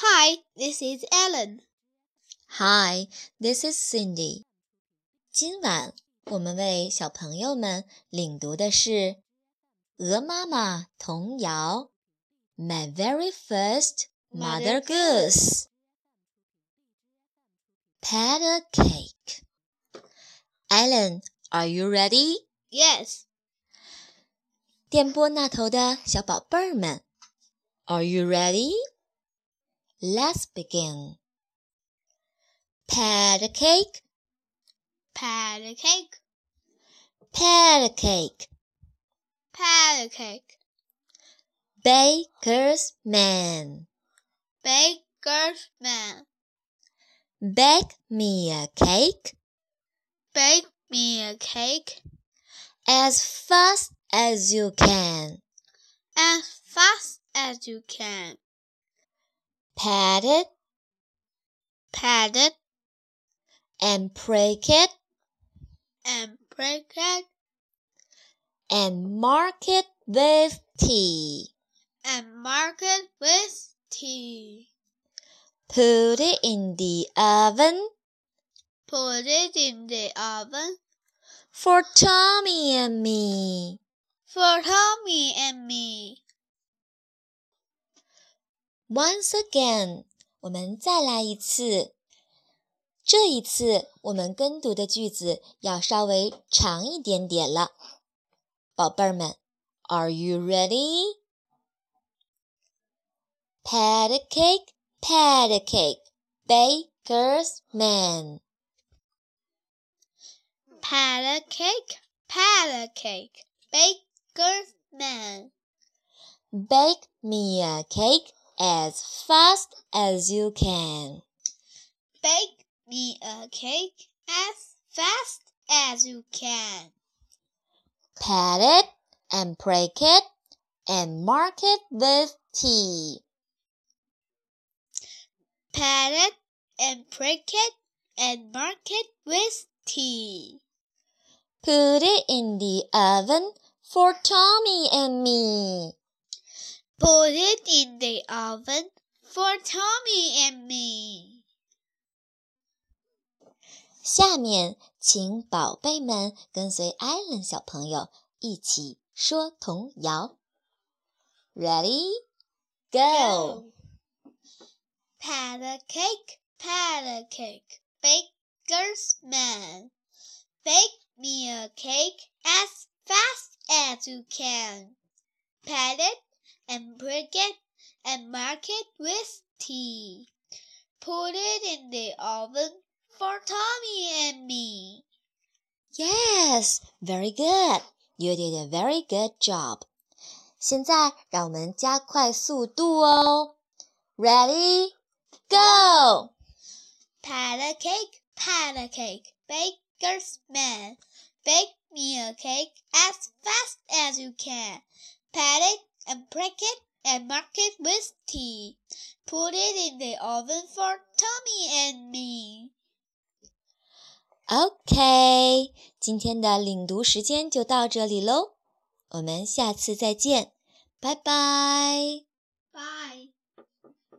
Hi, this is Ellen. Hi, this is Cindy. 今晚我们为小朋友们领读的是《鹅妈妈童谣》My Very First Mother Goose. Pat a cake. Ellen, are you ready? Yes. 电波那头的小宝贝儿们，Are you ready? Let's begin. Pat a cake, Pat a cake, pat a cake. pat a cake. Baker's man, Baker's man, bake me a cake bake me a cake as fast as you can. as fast as you can. Pat it Pat it and break it and break it and mark it with T. and mark it with T. Put it in the oven Put it in the oven for Tommy and me. for Tommy and me. Once again，我们再来一次。这一次，我们跟读的句子要稍微长一点点了。宝贝儿们，Are you ready? Pat a cake, pat a cake, baker's man. Pat a cake, pat a cake, baker's man. Bake me a cake as fast as you can. Bake me a cake as fast as you can. Pat it and break it and mark it with T. Pat it and prick it and mark it with T. Put it in the oven for Tommy and me. Put it in the oven for Tommy and me. 下面，请宝贝们跟随 Ellen go! Pat a cake, pat a cake, baker's man. Bake me a cake as fast as you can. Pat it, and break it and mark it with T. Put it in the oven for Tommy and me. Yes, very good. You did a very good job. 现在让我们加快速度哦。Ready, go! Pat a cake, pat a cake, baker's man. Bake me a cake as fast as you can. Pat it, and break it and mark it with T. Put it in the oven for Tommy and me. OK，今天的领读时间就到这里喽，我们下次再见，拜拜。Bye.